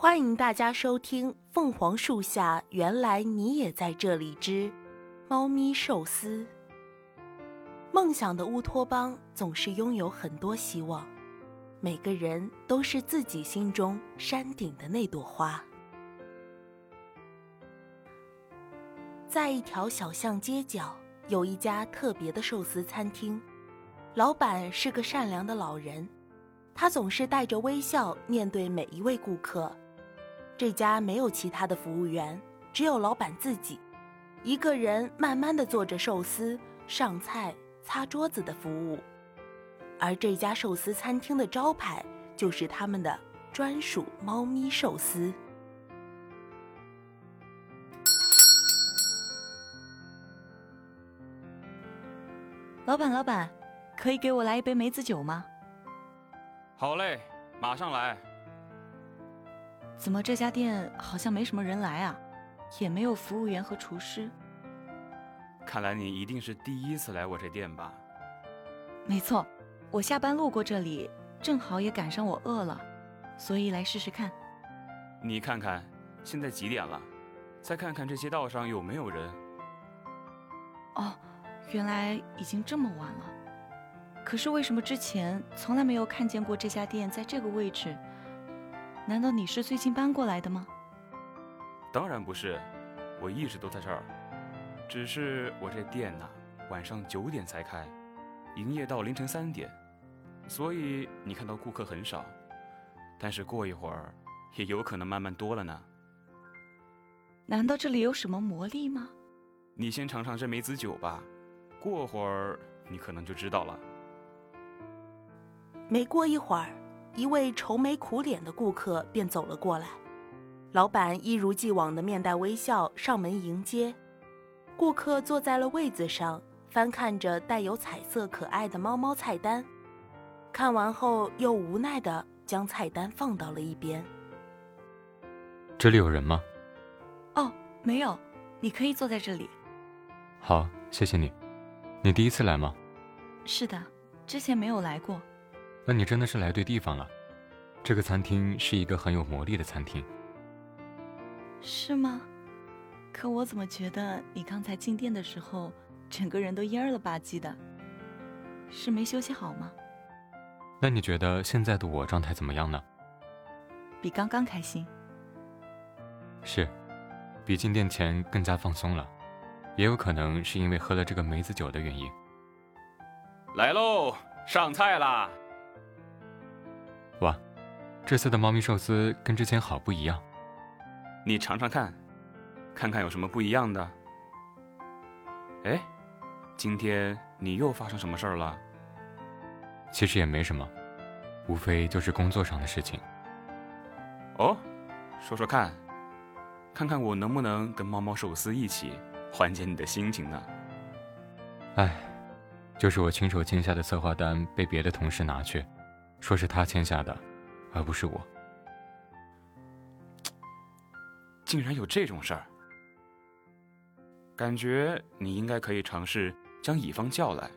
欢迎大家收听《凤凰树下，原来你也在这里》之猫咪寿司。梦想的乌托邦总是拥有很多希望，每个人都是自己心中山顶的那朵花。在一条小巷街角，有一家特别的寿司餐厅，老板是个善良的老人，他总是带着微笑面对每一位顾客。这家没有其他的服务员，只有老板自己，一个人慢慢的做着寿司、上菜、擦桌子的服务。而这家寿司餐厅的招牌就是他们的专属猫咪寿司。老板，老板，可以给我来一杯梅子酒吗？好嘞，马上来。怎么这家店好像没什么人来啊？也没有服务员和厨师。看来你一定是第一次来我这店吧？没错，我下班路过这里，正好也赶上我饿了，所以来试试看。你看看，现在几点了？再看看这些道上有没有人。哦。原来已经这么晚了，可是为什么之前从来没有看见过这家店在这个位置？难道你是最近搬过来的吗？当然不是，我一直都在这儿，只是我这店呐，晚上九点才开，营业到凌晨三点，所以你看到顾客很少，但是过一会儿也有可能慢慢多了呢。难道这里有什么魔力吗？你先尝尝这梅子酒吧。过会儿你可能就知道了。没过一会儿，一位愁眉苦脸的顾客便走了过来。老板一如既往的面带微笑上门迎接。顾客坐在了位子上，翻看着带有彩色可爱的猫猫菜单，看完后又无奈的将菜单放到了一边。这里有人吗？哦，没有，你可以坐在这里。好，谢谢你。你第一次来吗？是的，之前没有来过。那你真的是来对地方了。这个餐厅是一个很有魔力的餐厅。是吗？可我怎么觉得你刚才进店的时候，整个人都蔫了吧唧的？是没休息好吗？那你觉得现在的我状态怎么样呢？比刚刚开心。是，比进店前更加放松了。也有可能是因为喝了这个梅子酒的原因。来喽，上菜啦！哇，这次的猫咪寿司跟之前好不一样。你尝尝看，看看有什么不一样的。哎，今天你又发生什么事儿了？其实也没什么，无非就是工作上的事情。哦，说说看，看看我能不能跟猫猫寿司一起。缓解你的心情呢？哎，就是我亲手签下的策划单被别的同事拿去，说是他签下的，而不是我。竟然有这种事儿！感觉你应该可以尝试将乙方叫来，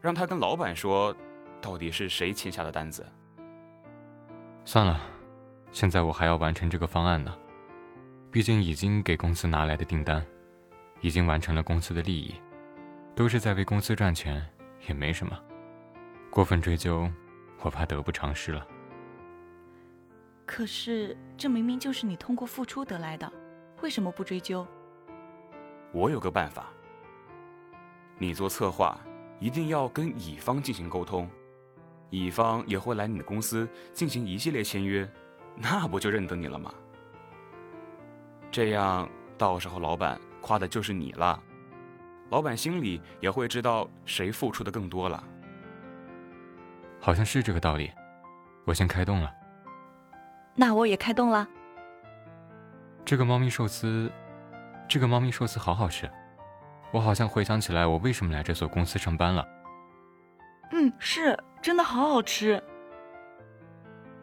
让他跟老板说，到底是谁签下的单子。算了，现在我还要完成这个方案呢，毕竟已经给公司拿来的订单。已经完成了公司的利益，都是在为公司赚钱，也没什么。过分追究，我怕得不偿失了。可是这明明就是你通过付出得来的，为什么不追究？我有个办法。你做策划，一定要跟乙方进行沟通，乙方也会来你的公司进行一系列签约，那不就认得你了吗？这样到时候老板。夸的就是你了，老板心里也会知道谁付出的更多了。好像是这个道理，我先开动了。那我也开动了。这个猫咪寿司，这个猫咪寿司好好吃，我好像回想起来我为什么来这所公司上班了。嗯，是真的好好吃。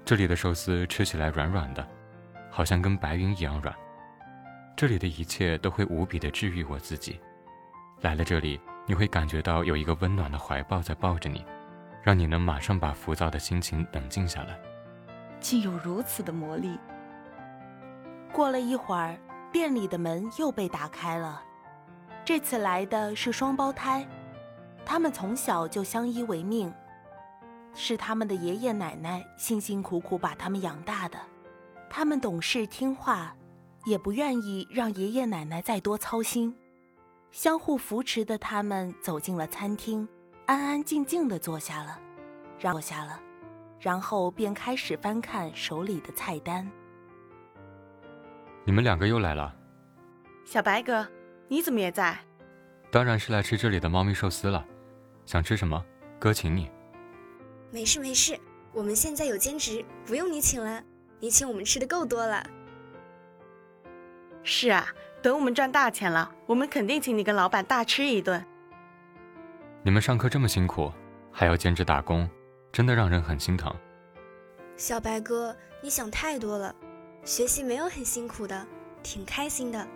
这里的寿司吃起来软软的，好像跟白云一样软。这里的一切都会无比的治愈我自己。来了这里，你会感觉到有一个温暖的怀抱在抱着你，让你能马上把浮躁的心情冷静下来。竟有如此的魔力，过了一会儿，店里的门又被打开了。这次来的是双胞胎，他们从小就相依为命，是他们的爷爷奶奶辛辛苦苦把他们养大的。他们懂事听话，也不愿意让爷爷奶奶再多操心。相互扶持的他们走进了餐厅，安安静静地坐下了，坐下了，然后便开始翻看手里的菜单。你们两个又来了，小白哥，你怎么也在？当然是来吃这里的猫咪寿司了。想吃什么？哥请你。没事没事，我们现在有兼职，不用你请了。你请我们吃的够多了。是啊，等我们赚大钱了，我们肯定请你跟老板大吃一顿。你们上课这么辛苦，还要兼职打工，真的让人很心疼。小白哥，你想太多了。学习没有很辛苦的，挺开心的。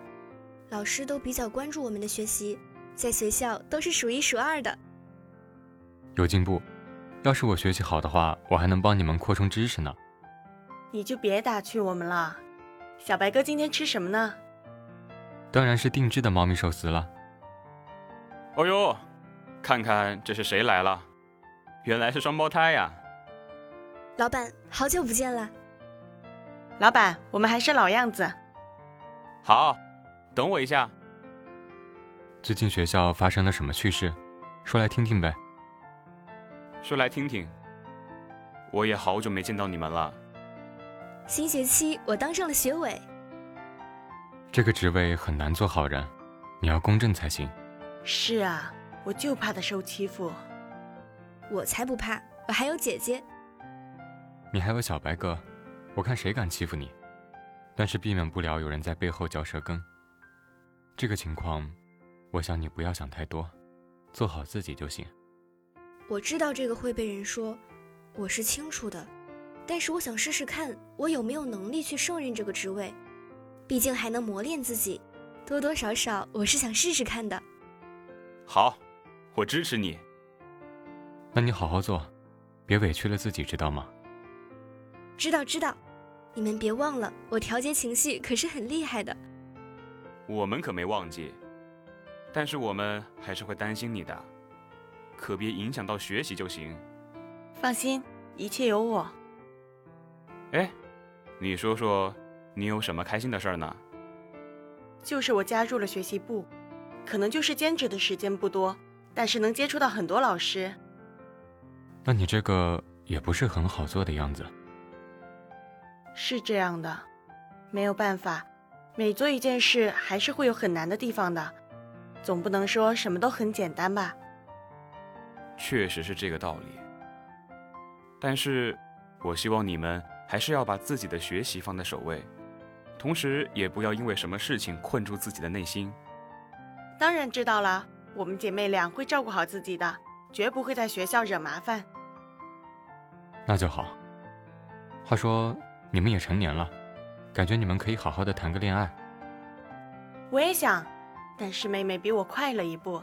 老师都比较关注我们的学习，在学校都是数一数二的。有进步，要是我学习好的话，我还能帮你们扩充知识呢。你就别打趣我们了。小白哥今天吃什么呢？当然是定制的猫咪寿司了。哦呦，看看这是谁来了？原来是双胞胎呀！老板，好久不见了。老板，我们还是老样子。好，等我一下。最近学校发生了什么趣事？说来听听呗。说来听听。我也好久没见到你们了。新学期我当上了学委。这个职位很难做好人，你要公正才行。是啊，我就怕他受欺负。我才不怕，我还有姐姐。你还有小白哥。我看谁敢欺负你，但是避免不了有人在背后嚼舌根。这个情况，我想你不要想太多，做好自己就行。我知道这个会被人说，我是清楚的，但是我想试试看，我有没有能力去胜任这个职位，毕竟还能磨练自己，多多少少我是想试试看的。好，我支持你。那你好好做，别委屈了自己，知道吗？知道，知道。你们别忘了，我调节情绪可是很厉害的。我们可没忘记，但是我们还是会担心你的，可别影响到学习就行。放心，一切有我。哎，你说说，你有什么开心的事儿呢？就是我加入了学习部，可能就是兼职的时间不多，但是能接触到很多老师。那你这个也不是很好做的样子。是这样的，没有办法，每做一件事还是会有很难的地方的，总不能说什么都很简单吧？确实是这个道理。但是，我希望你们还是要把自己的学习放在首位，同时也不要因为什么事情困住自己的内心。当然知道了，我们姐妹俩会照顾好自己的，绝不会在学校惹麻烦。那就好。话说。你们也成年了，感觉你们可以好好的谈个恋爱。我也想，但是妹妹比我快了一步。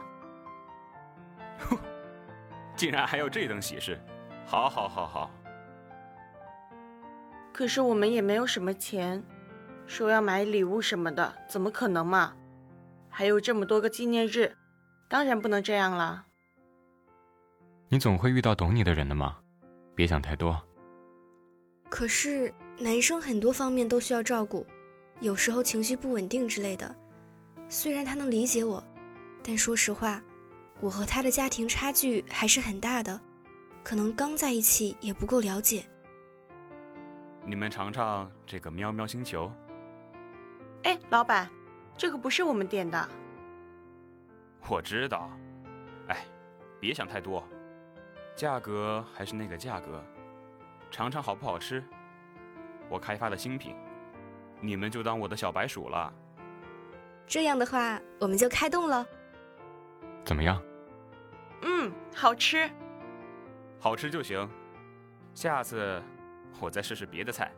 哼，竟然还有这等喜事，好，好，好，好。可是我们也没有什么钱，说要买礼物什么的，怎么可能嘛？还有这么多个纪念日，当然不能这样了。你总会遇到懂你的人的嘛，别想太多。可是。男生很多方面都需要照顾，有时候情绪不稳定之类的。虽然他能理解我，但说实话，我和他的家庭差距还是很大的，可能刚在一起也不够了解。你们尝尝这个喵喵星球。哎，老板，这个不是我们点的。我知道。哎，别想太多，价格还是那个价格，尝尝好不好吃。我开发的新品，你们就当我的小白鼠了。这样的话，我们就开动了。怎么样？嗯，好吃。好吃就行。下次我再试试别的菜。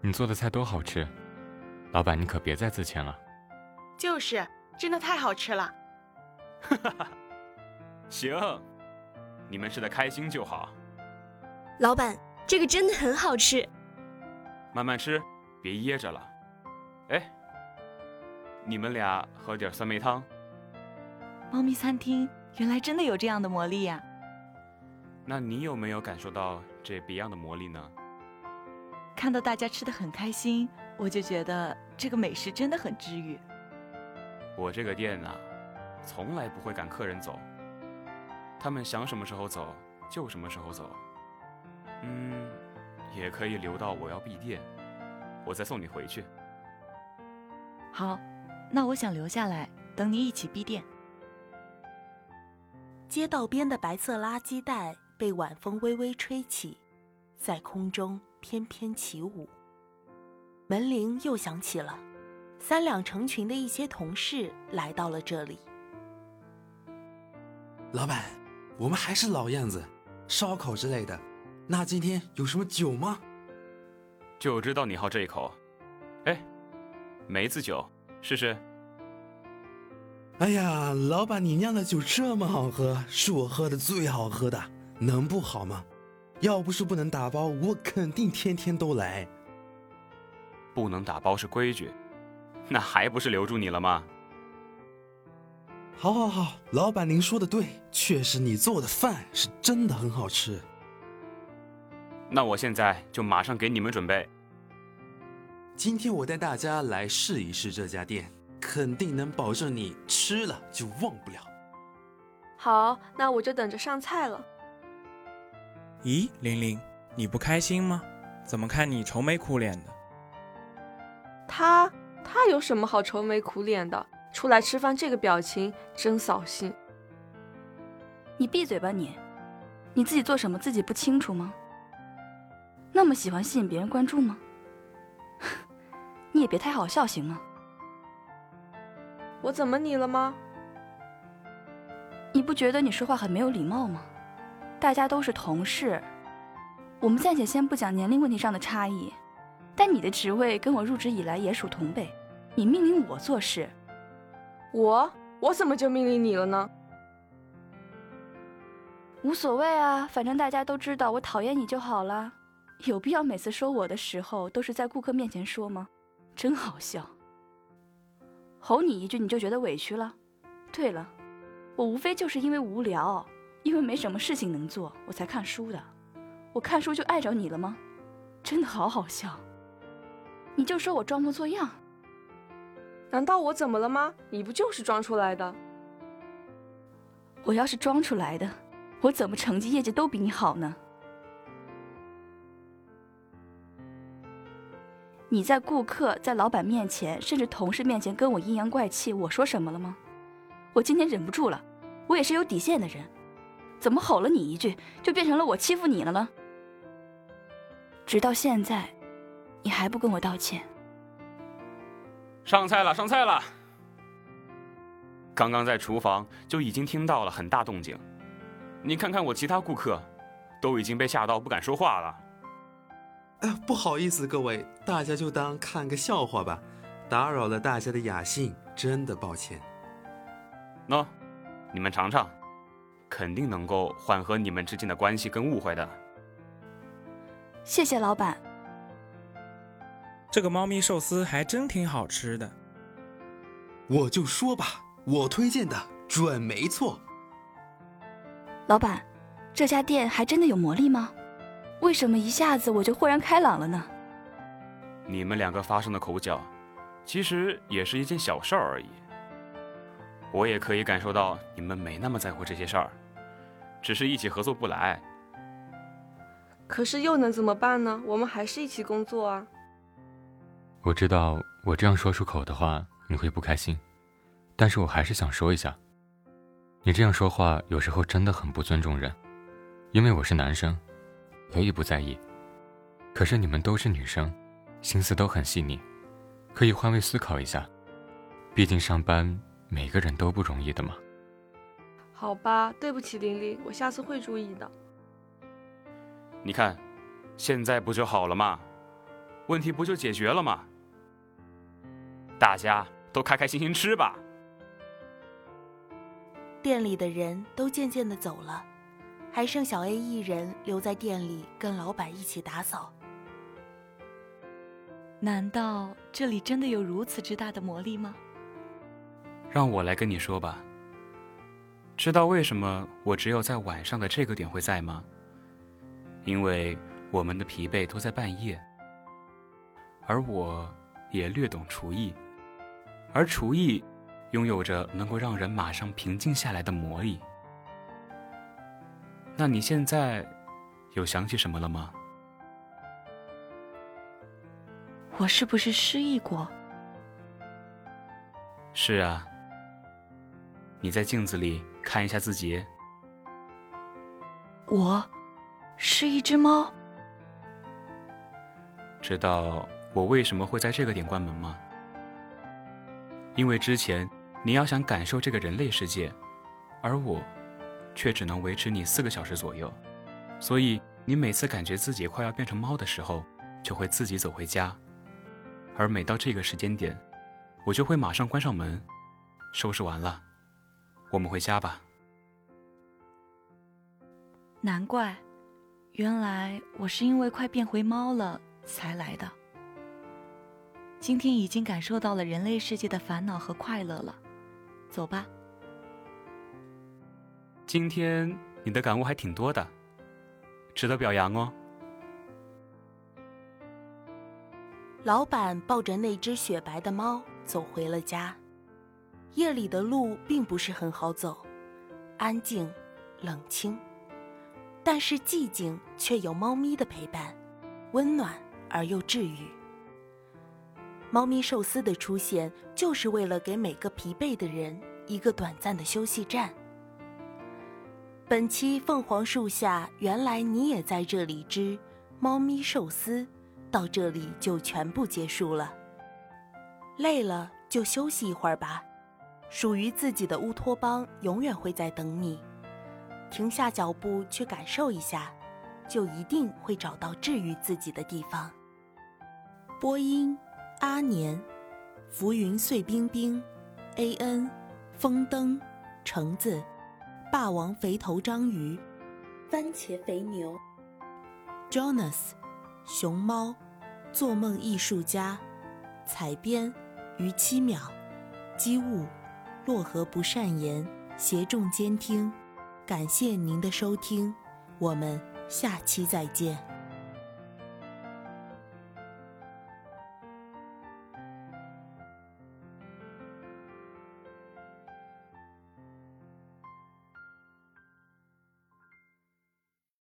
你做的菜都好吃，老板你可别再自谦了。就是，真的太好吃了。哈哈哈。行，你们吃的开心就好。老板，这个真的很好吃。慢慢吃，别噎着了。哎，你们俩喝点酸梅汤。猫咪餐厅原来真的有这样的魔力呀！那你有没有感受到这别样的魔力呢？看到大家吃的很开心，我就觉得这个美食真的很治愈。我这个店啊，从来不会赶客人走，他们想什么时候走就什么时候走。嗯，也可以留到我要闭店，我再送你回去。好，那我想留下来等你一起闭店。街道边的白色垃圾袋被晚风微微吹起，在空中翩翩起舞。门铃又响起了，三两成群的一些同事来到了这里。老板，我们还是老样子，烧烤之类的。那今天有什么酒吗？就知道你好这一口。哎，梅子酒，试试。哎呀，老板，你酿的酒这么好喝，是我喝的最好喝的，能不好吗？要不是不能打包，我肯定天天都来。不能打包是规矩，那还不是留住你了吗？好，好，好，老板您说的对，确实你做的饭是真的很好吃。那我现在就马上给你们准备。今天我带大家来试一试这家店。肯定能保证你吃了就忘不了。好，那我就等着上菜了。咦，玲玲，你不开心吗？怎么看你愁眉苦脸的？他他有什么好愁眉苦脸的？出来吃饭这个表情真扫兴。你闭嘴吧你！你自己做什么自己不清楚吗？那么喜欢吸引别人关注吗？你也别太好笑行吗？我怎么你了吗？你不觉得你说话很没有礼貌吗？大家都是同事，我们暂且先不讲年龄问题上的差异，但你的职位跟我入职以来也属同辈，你命令我做事，我我怎么就命令你了呢？无所谓啊，反正大家都知道我讨厌你就好了，有必要每次说我的时候都是在顾客面前说吗？真好笑。吼你一句你就觉得委屈了？对了，我无非就是因为无聊，因为没什么事情能做，我才看书的。我看书就碍着你了吗？真的好好笑。你就说我装模作样？难道我怎么了吗？你不就是装出来的？我要是装出来的，我怎么成绩业绩都比你好呢？你在顾客、在老板面前，甚至同事面前跟我阴阳怪气，我说什么了吗？我今天忍不住了，我也是有底线的人，怎么吼了你一句，就变成了我欺负你了呢？直到现在，你还不跟我道歉？上菜了，上菜了！刚刚在厨房就已经听到了很大动静，你看看我其他顾客，都已经被吓到不敢说话了。哎，不好意思，各位，大家就当看个笑话吧，打扰了大家的雅兴，真的抱歉。喏，你们尝尝，肯定能够缓和你们之间的关系跟误会的。谢谢老板。这个猫咪寿司还真挺好吃的。我就说吧，我推荐的准没错。老板，这家店还真的有魔力吗？为什么一下子我就豁然开朗了呢？你们两个发生的口角，其实也是一件小事儿而已。我也可以感受到你们没那么在乎这些事儿，只是一起合作不来。可是又能怎么办呢？我们还是一起工作啊。我知道我这样说出口的话你会不开心，但是我还是想说一下，你这样说话有时候真的很不尊重人，因为我是男生。可以不在意，可是你们都是女生，心思都很细腻，可以换位思考一下。毕竟上班每个人都不容易的嘛。好吧，对不起，玲玲，我下次会注意的。你看，现在不就好了吗？问题不就解决了吗？大家都开开心心吃吧。店里的人都渐渐的走了。还剩小 A 一人留在店里跟老板一起打扫。难道这里真的有如此之大的魔力吗？让我来跟你说吧。知道为什么我只有在晚上的这个点会在吗？因为我们的疲惫都在半夜，而我也略懂厨艺，而厨艺拥有着能够让人马上平静下来的魔力。那你现在有想起什么了吗？我是不是失忆过？是啊。你在镜子里看一下自己。我，是一只猫。知道我为什么会在这个点关门吗？因为之前你要想感受这个人类世界，而我，却只能维持你四个小时左右，所以你每次感觉自己快要变成猫的时候，就会自己走回家，而每到这个时间点，我就会马上关上门，收拾完了。我们回家吧。难怪，原来我是因为快变回猫了才来的。今天已经感受到了人类世界的烦恼和快乐了，走吧。今天你的感悟还挺多的，值得表扬哦。老板抱着那只雪白的猫走回了家。夜里的路并不是很好走，安静、冷清，但是寂静却有猫咪的陪伴，温暖而又治愈。猫咪寿司的出现，就是为了给每个疲惫的人一个短暂的休息站。本期《凤凰树下》，原来你也在这里之猫咪寿司，到这里就全部结束了。累了就休息一会儿吧。属于自己的乌托邦永远会在等你，停下脚步去感受一下，就一定会找到治愈自己的地方。播音：阿年，浮云碎冰冰，A N，风灯，橙子，霸王肥头章鱼，番茄肥牛，Jonas，熊猫，做梦艺术家，采编，于七秒，机务。洛河不善言，携众监听，感谢您的收听，我们下期再见。